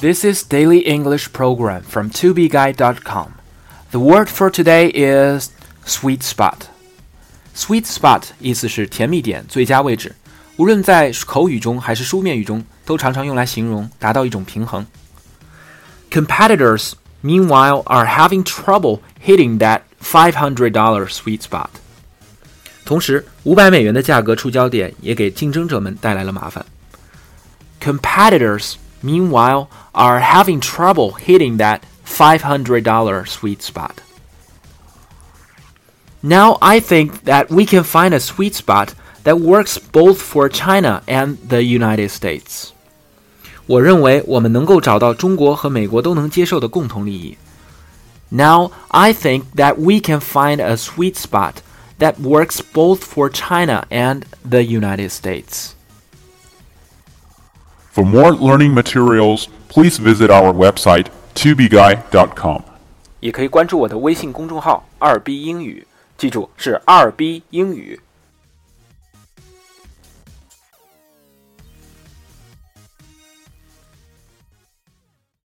This is Daily English Program from 2bguy.com. The word for today is sweet spot. Sweet spot 意思是甜蜜点、最佳位置，无论在口语中还是书面语中，都常常用来形容达到一种平衡。Competitors, meanwhile, are having trouble hitting that $500 sweet spot. 同时，五百美元的价格触礁点也给竞争者们带来了麻烦。Competitors meanwhile, are having trouble hitting that $500 sweet spot. Now I think that we can find a sweet spot that works both for China and the United States. 我认为我们能够找到中国和美国都能接受的共同利益。Now I think that we can find a sweet spot that works both for China and the United States. For more learning materials, please visit our website tubeguy.com. 也可以关注我的微信公众号“二 B 英语”，记住是“二 B 英语”。